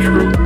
true.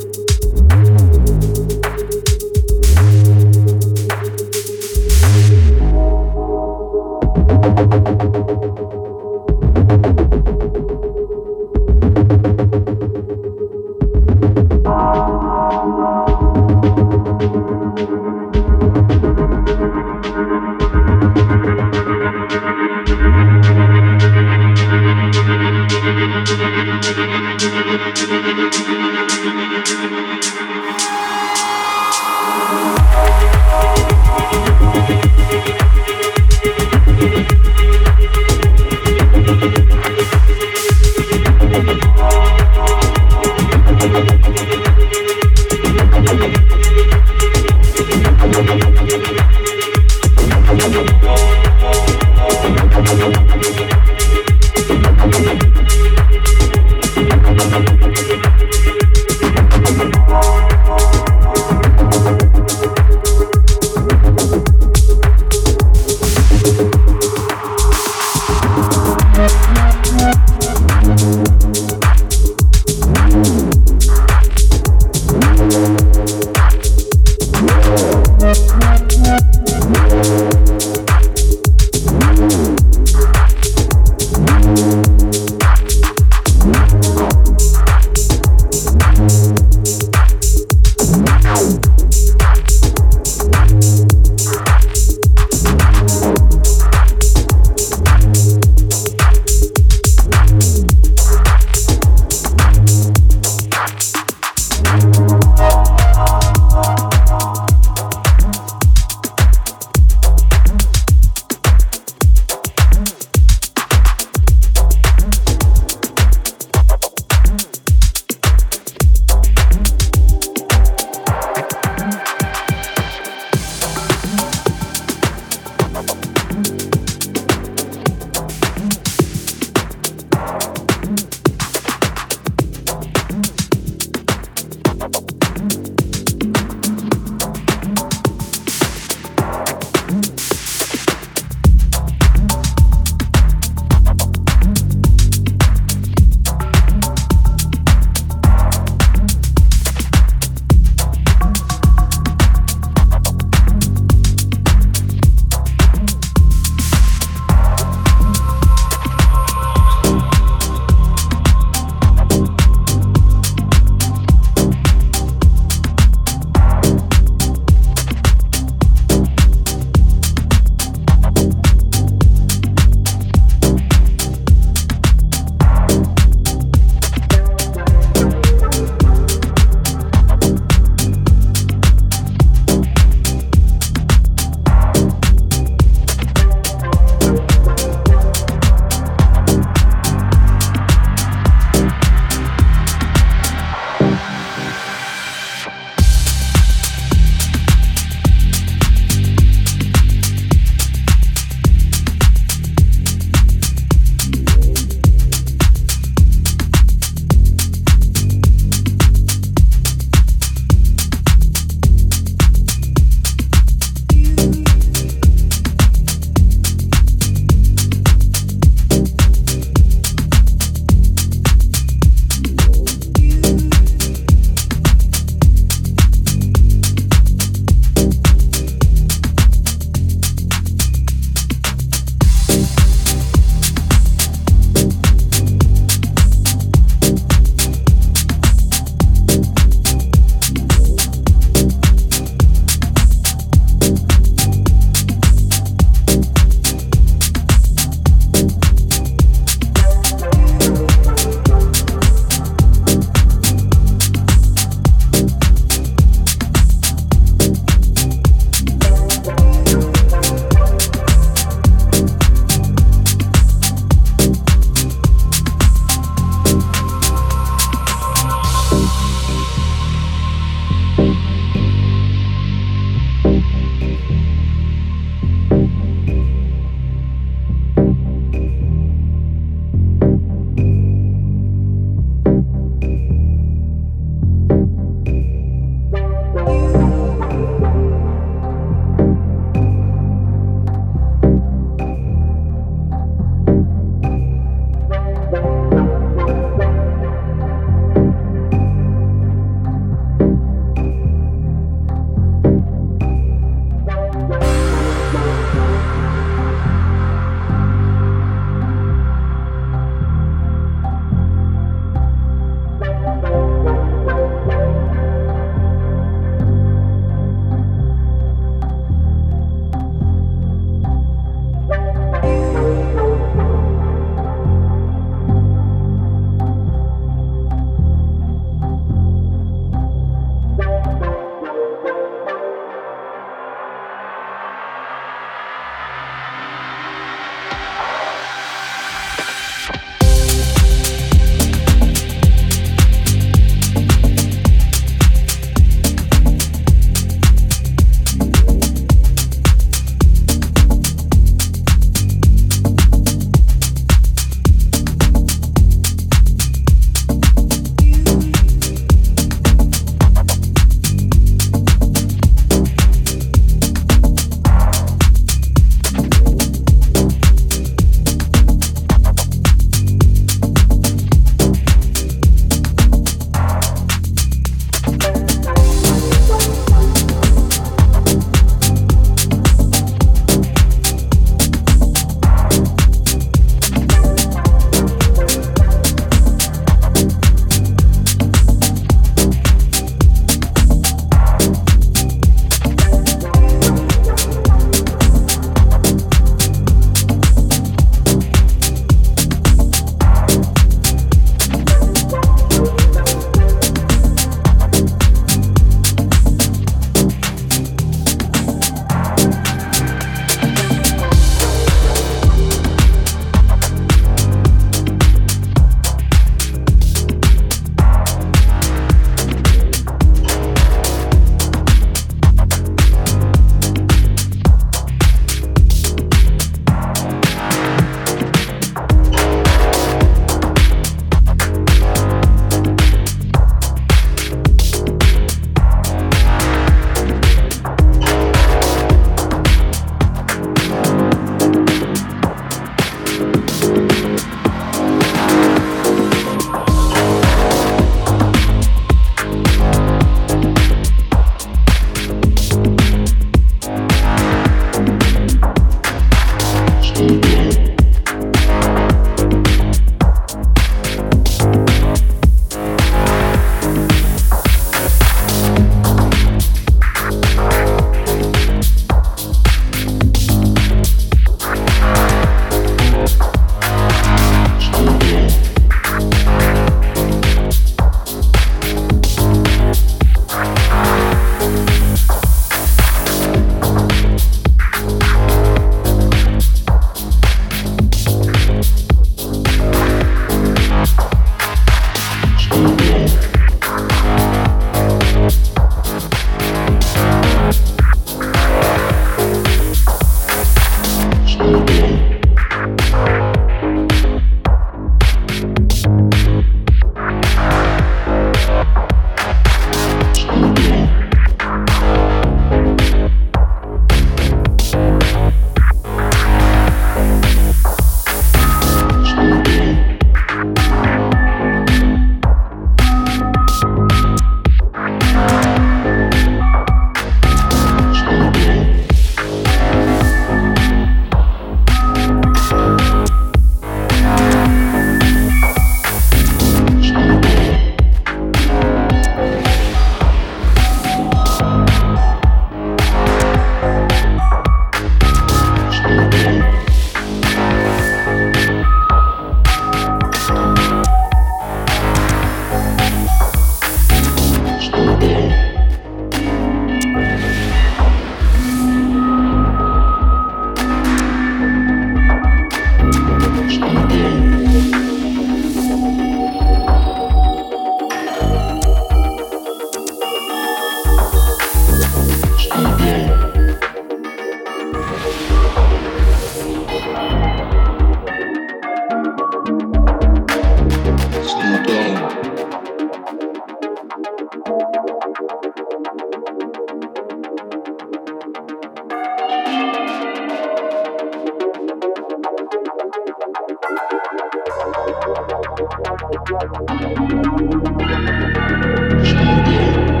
Shadow.